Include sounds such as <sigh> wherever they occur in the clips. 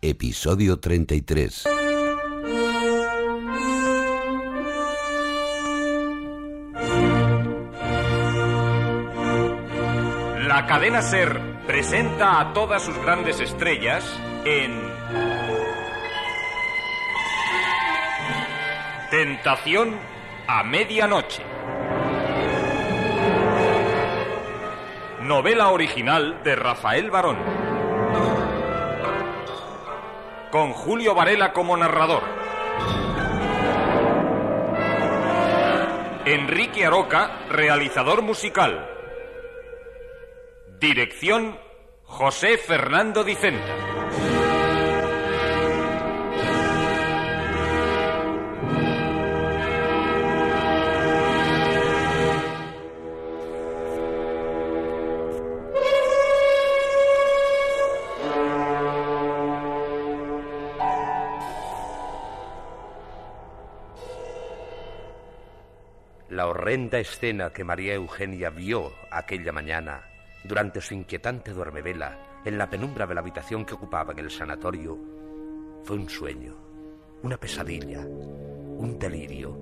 Episodio 33. La cadena Ser presenta a todas sus grandes estrellas en Tentación a medianoche. Novela original de Rafael Barón. Con Julio Varela como narrador. Enrique Aroca, realizador musical. Dirección José Fernando Dicenta. Horrenda escena que María Eugenia vio aquella mañana durante su inquietante duermevela en la penumbra de la habitación que ocupaba en el sanatorio fue un sueño, una pesadilla, un delirio.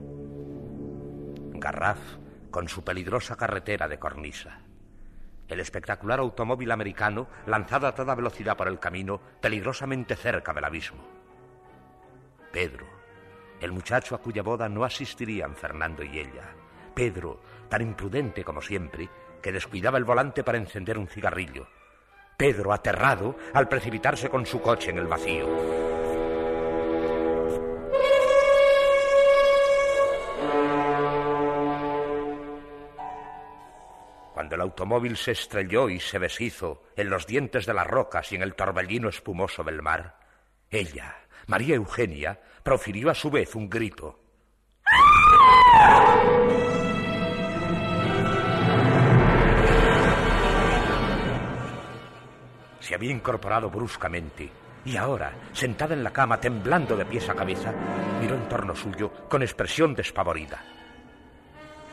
Garraf con su peligrosa carretera de cornisa. El espectacular automóvil americano lanzado a toda velocidad por el camino, peligrosamente cerca del abismo. Pedro, el muchacho a cuya boda no asistirían Fernando y ella. Pedro, tan imprudente como siempre, que descuidaba el volante para encender un cigarrillo. Pedro, aterrado, al precipitarse con su coche en el vacío. Cuando el automóvil se estrelló y se deshizo en los dientes de las rocas y en el torbellino espumoso del mar, ella, María Eugenia, profirió a su vez un grito. Se había incorporado bruscamente y ahora, sentada en la cama, temblando de pies a cabeza, miró en torno suyo con expresión despavorida.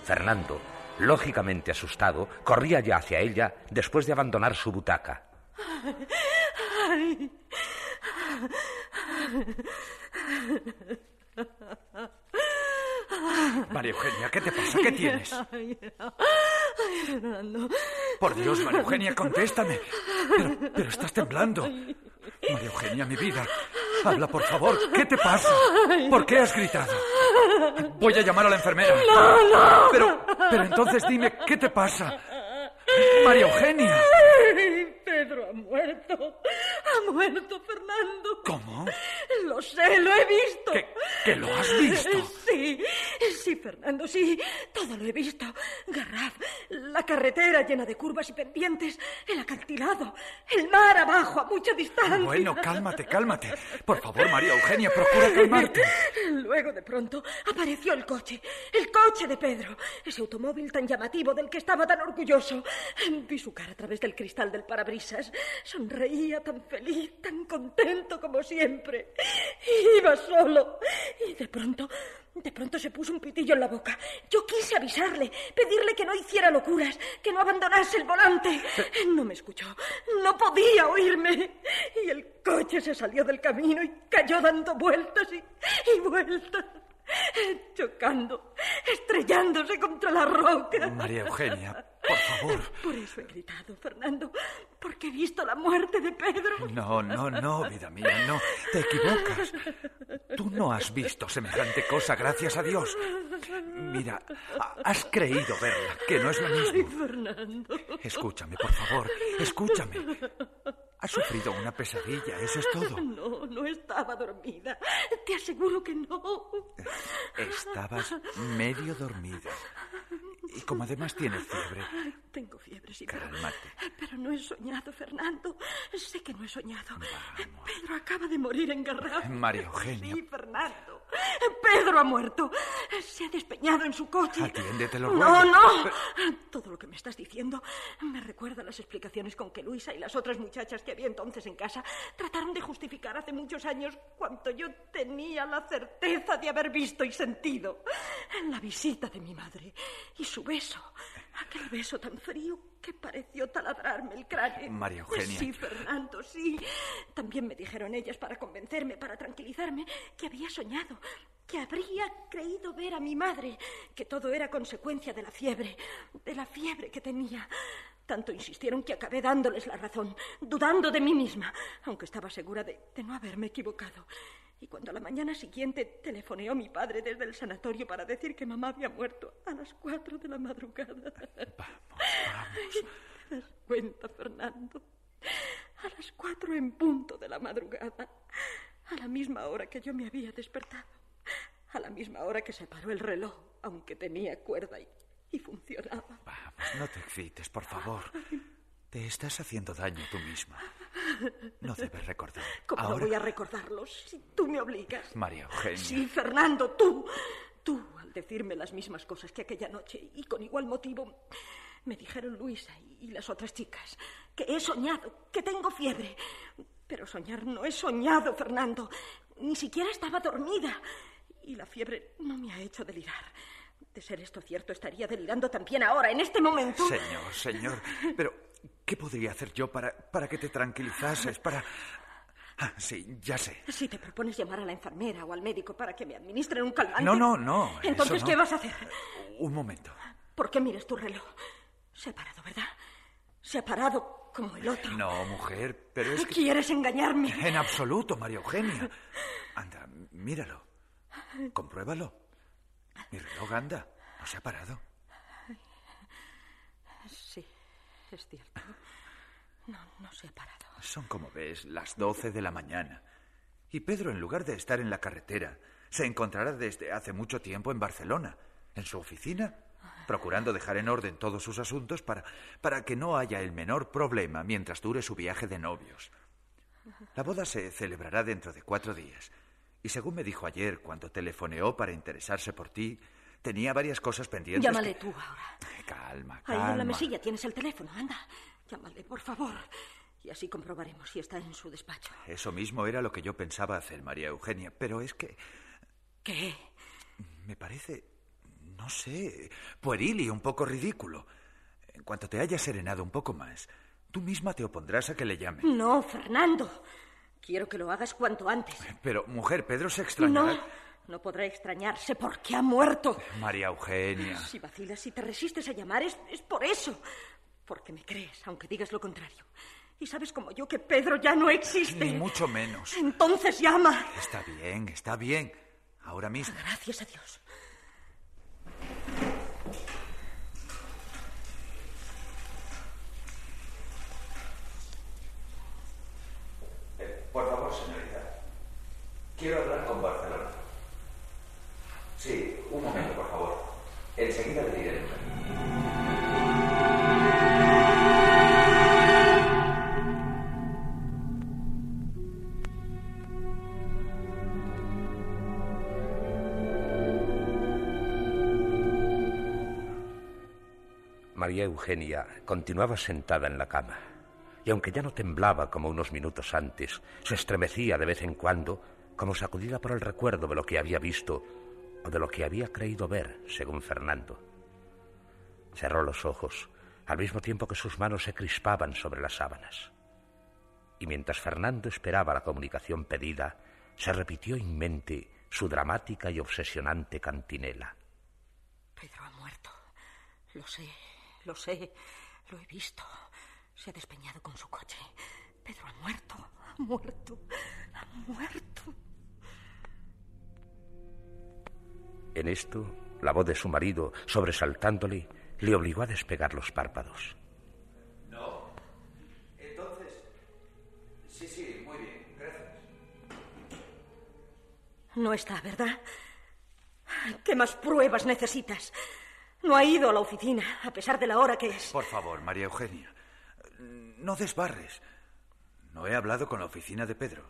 Fernando, lógicamente asustado, corría ya hacia ella después de abandonar su butaca. Ay. María Eugenia, ¿qué te pasa? ¿Qué tienes? Ay, Fernando. Por Dios, María Eugenia, contéstame. Pero, pero estás temblando. María Eugenia, mi vida. Habla, por favor. ¿Qué te pasa? ¿Por qué has gritado? Voy a llamar a la enfermera. No, no. Pero, pero entonces dime, ¿qué te pasa? María Eugenia. Ay, Pedro ha muerto. Ha muerto, Fernando. ¿Cómo? Lo sé, lo he visto. ¿Que, que lo has visto? Sí, sí, Fernando, sí. Todo lo he visto. Garraf, la carretera llena de curvas y pendientes, el acantilado, el mar abajo a mucha distancia. Bueno, cálmate, cálmate. Por favor, María Eugenia, procura calmarte. Luego, de pronto, apareció el coche. El coche de Pedro. Ese automóvil tan llamativo del que estaba tan orgulloso. Vi su cara a través del cristal del parabrisas. Sonreía tan feliz, tan contento como siempre. Iba solo. Y de pronto, de pronto se puso un pitillo en la boca. Yo quise avisarle, pedirle que no hiciera locuras, que no abandonase el volante. No me escuchó. No podía oírme. Y el coche se salió del camino y cayó dando vueltas y, vueltas. <laughs> Chocando, estrellándose contra la roca. María Eugenia, por favor. Por eso he gritado, Fernando, porque he visto la muerte de Pedro. No, no, no, vida mía, no. Te equivocas. Tú no has visto semejante cosa, gracias a Dios. Mira, ha- has creído verla, que no es lo Ay, mismo. Fernando. Escúchame, por favor, escúchame. Has sufrido una pesadilla, eso es todo. <laughs> No, no estaba dormida. Te aseguro que no. Estabas medio dormida. Y como además tienes fiebre. Tengo fiebre, sí, Cálmate. Pero, pero no he soñado, Fernando. Sé que no he soñado. Pedro acaba de morir en Garraf. María Eugenia. Sí, Fernando. Pedro ha muerto. Se ha despeñado en su coche. Atiéndete, lo No, ruego. no. Todo lo que me estás diciendo me recuerda las explicaciones con que Luisa y las otras muchachas que había entonces en casa trataron de justificar hace muchos años cuanto yo tenía la certeza de haber visto y sentido. La visita de mi madre y su beso. Aquel beso tan frío que pareció taladrarme el cráneo. María Eugenia. Sí, Fernando, sí. También me dijeron ellas para convencerme, para tranquilizarme, que había soñado, que habría creído ver a mi madre, que todo era consecuencia de la fiebre, de la fiebre que tenía. Tanto insistieron que acabé dándoles la razón, dudando de mí misma, aunque estaba segura de, de no haberme equivocado. Y cuando a la mañana siguiente telefoneó mi padre desde el sanatorio para decir que mamá había muerto a las cuatro de la madrugada. <laughs> ¿Te das cuenta, Fernando? A las cuatro en punto de la madrugada, a la misma hora que yo me había despertado, a la misma hora que se paró el reloj, aunque tenía cuerda y, y funcionaba. Vamos, no te excites, por favor. Te estás haciendo daño tú misma. No debes recordar. ¿Cómo no voy a recordarlos si tú me obligas? María Eugenia. Sí, Fernando, tú. Tú, al decirme las mismas cosas que aquella noche y con igual motivo, me dijeron Luisa y las otras chicas que he soñado, que tengo fiebre. Pero soñar no he soñado, Fernando. Ni siquiera estaba dormida. Y la fiebre no me ha hecho delirar. De ser esto cierto, estaría delirando también ahora, en este momento. Señor, señor. Pero, ¿qué podría hacer yo para, para que te tranquilizases? Para. Ah, sí, ya sé. Si te propones llamar a la enfermera o al médico para que me administren un calmante. No, no, no. Entonces, no. ¿qué vas a hacer? Un momento. ¿Por qué miras tu reloj? Se ha parado, ¿verdad? Se ha parado como el otro. No, mujer, pero es que. ¿Quieres engañarme? En absoluto, María Eugenia. Anda, míralo. Compruébalo. Mi reloj anda. No se ha parado. Sí, es cierto. No, no se ha parado. Son, como ves, las doce de la mañana. Y Pedro, en lugar de estar en la carretera, se encontrará desde hace mucho tiempo en Barcelona, en su oficina, procurando dejar en orden todos sus asuntos para, para que no haya el menor problema mientras dure su viaje de novios. La boda se celebrará dentro de cuatro días. Y según me dijo ayer, cuando telefoneó para interesarse por ti, tenía varias cosas pendientes. Llámale que- tú ahora. Calma, Ahí calma. en la mesilla tienes el teléfono, anda. Llámale, por favor. Y así comprobaremos si está en su despacho. Eso mismo era lo que yo pensaba hacer, María Eugenia, pero es que ¿Qué? me parece, no sé, pueril y un poco ridículo. En cuanto te hayas serenado un poco más, tú misma te opondrás a que le llame. No, Fernando. Quiero que lo hagas cuanto antes. Pero, mujer, Pedro se extrañará. No, no podrá extrañarse porque ha muerto. María Eugenia. Si vacilas y te resistes a llamar es, es por eso. Porque me crees, aunque digas lo contrario. Y sabes como yo que Pedro ya no existe. Ni mucho menos. Entonces llama. Está bien, está bien. Ahora mismo. Gracias a Dios. Por favor, señorita. Quiero hablar con Barcelona. Eugenia continuaba sentada en la cama, y aunque ya no temblaba como unos minutos antes, se estremecía de vez en cuando, como sacudida por el recuerdo de lo que había visto o de lo que había creído ver, según Fernando. Cerró los ojos, al mismo tiempo que sus manos se crispaban sobre las sábanas. Y mientras Fernando esperaba la comunicación pedida, se repitió en mente su dramática y obsesionante cantinela. Pedro ha muerto. Lo sé, lo sé. Lo he visto. Se ha despeñado con su coche. Pedro ha muerto. Ha muerto. Ha muerto. En esto, la voz de su marido, sobresaltándole, le obligó a despegar los párpados. No. Entonces. Sí, sí, muy bien. Gracias. No está, ¿verdad? ¿Qué más pruebas necesitas? No ha ido a la oficina, a pesar de la hora que es. Por favor, María Eugenia. No desbarres. No he hablado con la oficina de Pedro.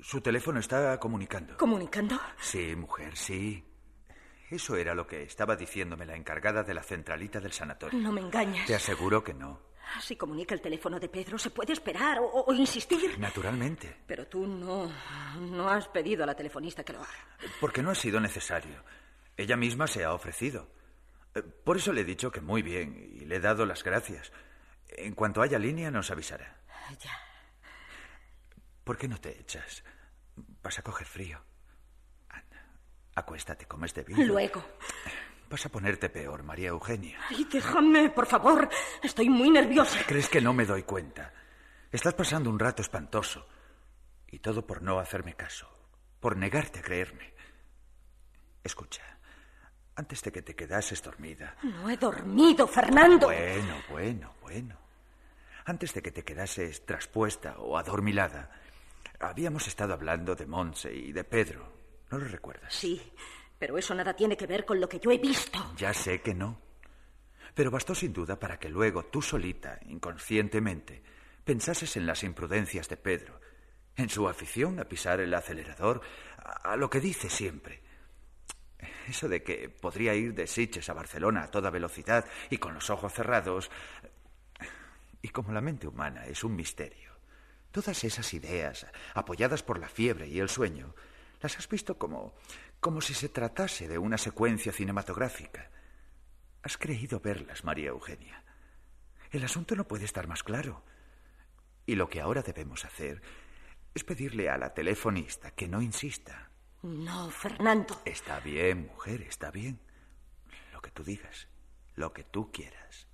Su teléfono está comunicando. ¿Comunicando? Sí, mujer, sí. Eso era lo que estaba diciéndome la encargada de la centralita del sanatorio. No me engañas. Te aseguro que no. Si comunica el teléfono de Pedro, se puede esperar o, o insistir. Naturalmente. Pero tú no, no has pedido a la telefonista que lo haga. Porque no ha sido necesario. Ella misma se ha ofrecido. Por eso le he dicho que muy bien y le he dado las gracias. En cuanto haya línea nos avisará. Ya. ¿Por qué no te echas? Vas a coger frío. Anda, acuéstate, como es debido. Luego. Vas a ponerte peor, María Eugenia. Ay, déjame, por favor. Estoy muy nerviosa. ¿Crees que no me doy cuenta? Estás pasando un rato espantoso. Y todo por no hacerme caso. Por negarte a creerme. Escucha. Antes de que te quedases dormida. No he dormido, Fernando. Bueno, bueno, bueno. Antes de que te quedases traspuesta o adormilada, habíamos estado hablando de Monse y de Pedro. ¿No lo recuerdas? Sí, pero eso nada tiene que ver con lo que yo he visto. Ya sé que no. Pero bastó sin duda para que luego tú solita, inconscientemente, pensases en las imprudencias de Pedro, en su afición a pisar el acelerador, a, a lo que dice siempre. Eso de que podría ir de Sitges a Barcelona a toda velocidad y con los ojos cerrados. Y como la mente humana es un misterio, todas esas ideas, apoyadas por la fiebre y el sueño, las has visto como, como si se tratase de una secuencia cinematográfica. Has creído verlas, María Eugenia. El asunto no puede estar más claro. Y lo que ahora debemos hacer es pedirle a la telefonista que no insista. No, Fernando. Está bien, mujer, está bien. Lo que tú digas, lo que tú quieras.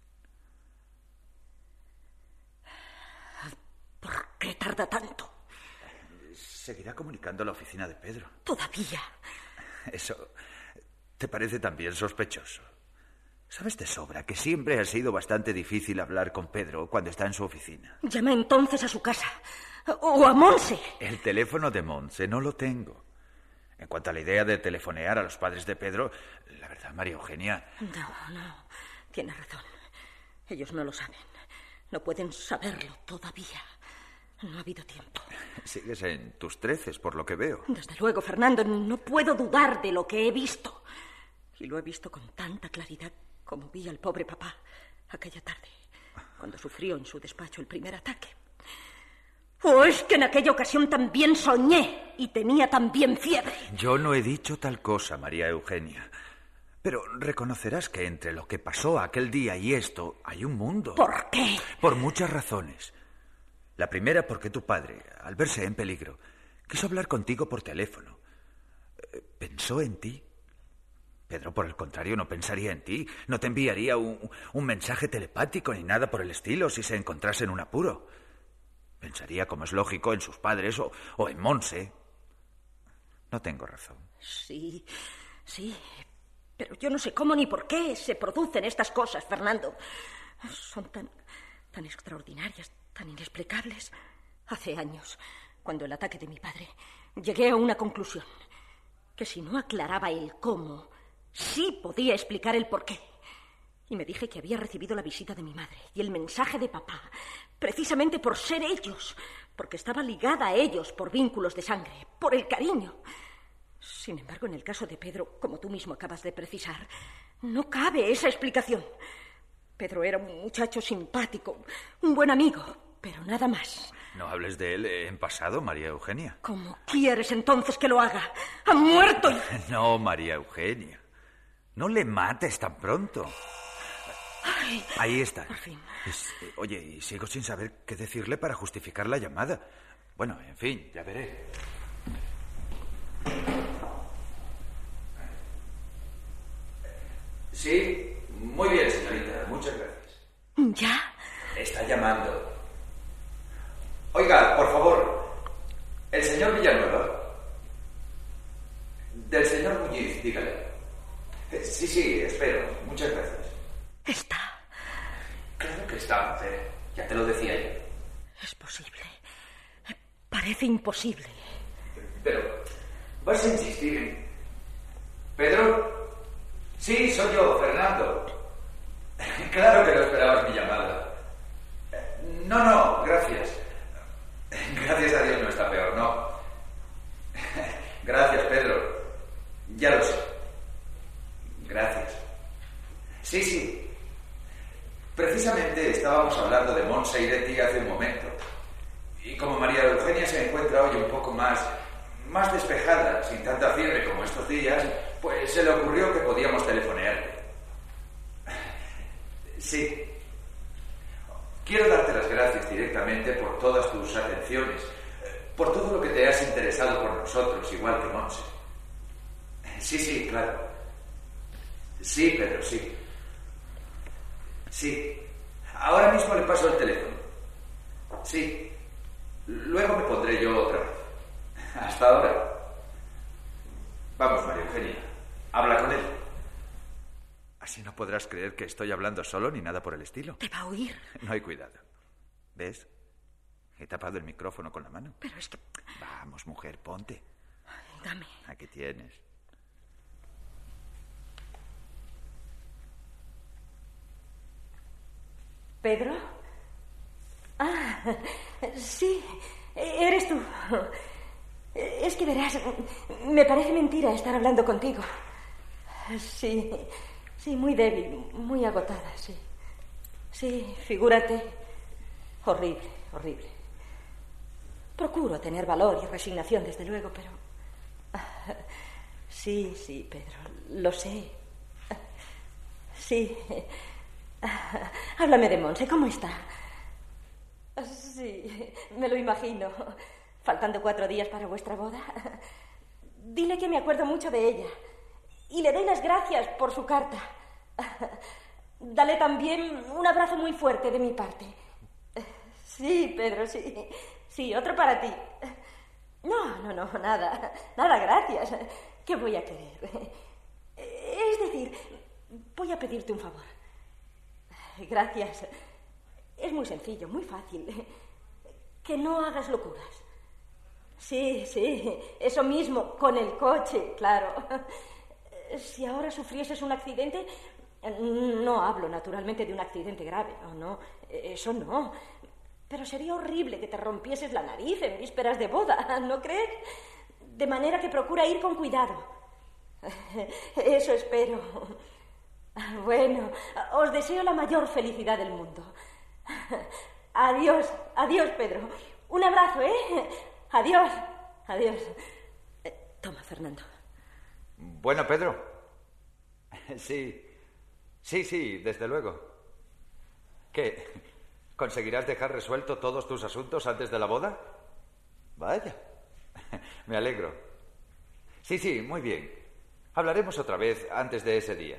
¿Por qué tarda tanto? Seguirá comunicando a la oficina de Pedro. Todavía. Eso te parece también sospechoso. Sabes de sobra que siempre ha sido bastante difícil hablar con Pedro cuando está en su oficina. Llama entonces a su casa. O a Monse. El teléfono de Monse no lo tengo. En cuanto a la idea de telefonear a los padres de Pedro, la verdad, María Eugenia. No, no. Tienes razón. Ellos no lo saben. No pueden saberlo todavía. No ha habido tiempo. <laughs> Sigues en tus treces, por lo que veo. Desde luego, Fernando, no puedo dudar de lo que he visto. Y lo he visto con tanta claridad como vi al pobre papá aquella tarde, cuando sufrió en su despacho el primer ataque. ¿O es que en aquella ocasión también soñé y tenía también fiebre? Yo no he dicho tal cosa, María Eugenia. Pero reconocerás que entre lo que pasó aquel día y esto hay un mundo. ¿Por qué? Por muchas razones. La primera porque tu padre, al verse en peligro, quiso hablar contigo por teléfono. Eh, Pensó en ti. Pedro, por el contrario, no pensaría en ti. No te enviaría un, un mensaje telepático ni nada por el estilo si se encontrase en un apuro. Pensaría, como es lógico, en sus padres o, o en Monse. No tengo razón. Sí, sí. Pero yo no sé cómo ni por qué se producen estas cosas, Fernando. Son tan, tan extraordinarias, tan inexplicables. Hace años, cuando el ataque de mi padre, llegué a una conclusión. Que si no aclaraba el cómo, sí podía explicar el por qué. Y me dije que había recibido la visita de mi madre y el mensaje de papá, precisamente por ser ellos, porque estaba ligada a ellos por vínculos de sangre, por el cariño. Sin embargo, en el caso de Pedro, como tú mismo acabas de precisar, no cabe esa explicación. Pedro era un muchacho simpático, un buen amigo, pero nada más. No hables de él en pasado, María Eugenia. ¿Cómo quieres entonces que lo haga? Ha muerto. <laughs> No, María Eugenia. No le mates tan pronto. Ay, Ahí está. Por fin. Es- eh, oye, y sigo sin saber qué decirle para justificar la llamada. Bueno, en fin, ya veré. Sí, muy bien, señorita. Muchas gracias. ¿Ya? Está llamando. Oiga, por favor. El señor Villanueva. Del señor Muñiz, dígale. Eh, Sí, sí, espero. Muchas gracias. Está. Está, mujer. Ya te lo decía yo. Es posible. Parece imposible. Pero, ¿vas a insistir en... ¿Pedro? Sí, soy yo, Fernando. <laughs> Claro que no esperabas mi llamada. No, no, gracias. Gracias a Dios no está peor, no. <laughs> Gracias, Pedro. Ya lo sé. Gracias. Sí, sí. Precisamente estábamos hablando de Monse y de ti hace un momento. Y como María Eugenia se encuentra hoy un poco más, más despejada, sin tanta fiebre como estos días, pues se le ocurrió que podíamos telefonearle. Sí. Quiero darte las gracias directamente por todas tus atenciones, por todo lo que te has interesado por nosotros, igual que Monse. Sí, sí, claro. Sí, Pedro, sí. Sí. Ahora mismo le paso el teléfono. Sí. Luego me pondré yo otra vez. Hasta ahora. Vamos, María Eugenia. Habla con él. Así no podrás creer que estoy hablando solo ni nada por el estilo. Te va a oír. No hay cuidado. ¿Ves? He tapado el micrófono con la mano. Pero es que... Vamos, mujer, ponte. Dame. Aquí tienes. ¿Pedro? Ah, sí, eres tú. Es que verás, me parece mentira estar hablando contigo. Sí, sí, muy débil, muy agotada, sí. Sí, figúrate. Horrible, horrible. Procuro tener valor y resignación, desde luego, pero... Sí, sí, Pedro, lo sé. Sí. <laughs> Háblame de Monse, ¿cómo está? Sí, me lo imagino. Faltando cuatro días para vuestra boda. Dile que me acuerdo mucho de ella. Y le doy las gracias por su carta. Dale también un abrazo muy fuerte de mi parte. Sí, Pedro, sí. Sí, otro para ti. No, no, no, nada. Nada, gracias. ¿Qué voy a querer? Es decir, voy a pedirte un favor. <laughs> Gracias. Es muy sencillo, muy fácil. Que no hagas locuras. Sí, sí, eso mismo, con el coche, claro. Si ahora sufrieses un accidente, no hablo naturalmente de un accidente grave, no, eso no. Pero sería horrible que te rompieses la nariz en vísperas de boda, <laughs> ¿no crees? De manera que procura ir con cuidado. <laughs> Eso espero. <laughs> Bueno, os deseo la mayor felicidad del mundo. <laughs> Adiós, adiós, Pedro. Un abrazo, ¿eh? <laughs> Adiós, adiós. Eh, toma, Fernando. Bueno, Pedro. Sí, sí, sí, desde luego. ¿Qué? ¿Conseguirás dejar resuelto todos tus asuntos antes de la boda? Vaya. Me alegro. Sí, sí, muy bien. Hablaremos otra vez antes de ese día.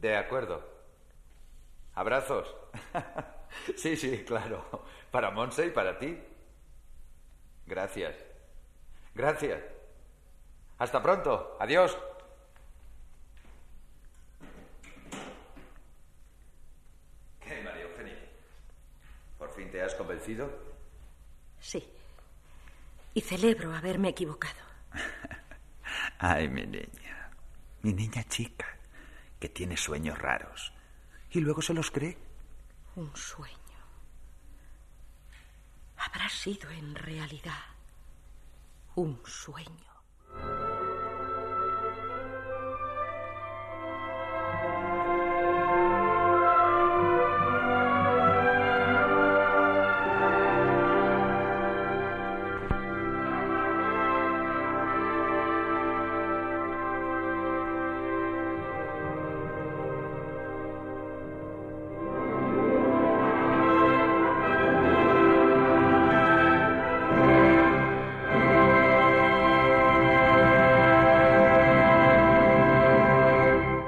De acuerdo. Abrazos. <laughs> sí, sí, claro. Para Monse y para ti. Gracias. Gracias. Hasta pronto. Adiós. ¿Qué, María Eugenia? ¿Por fin te has convencido? Sí. Y celebro haberme equivocado. <laughs> Ay, mi niña. Mi niña chica, que tiene sueños raros. Y luego se los cree. Un sueño. Habrá sido en realidad un sueño.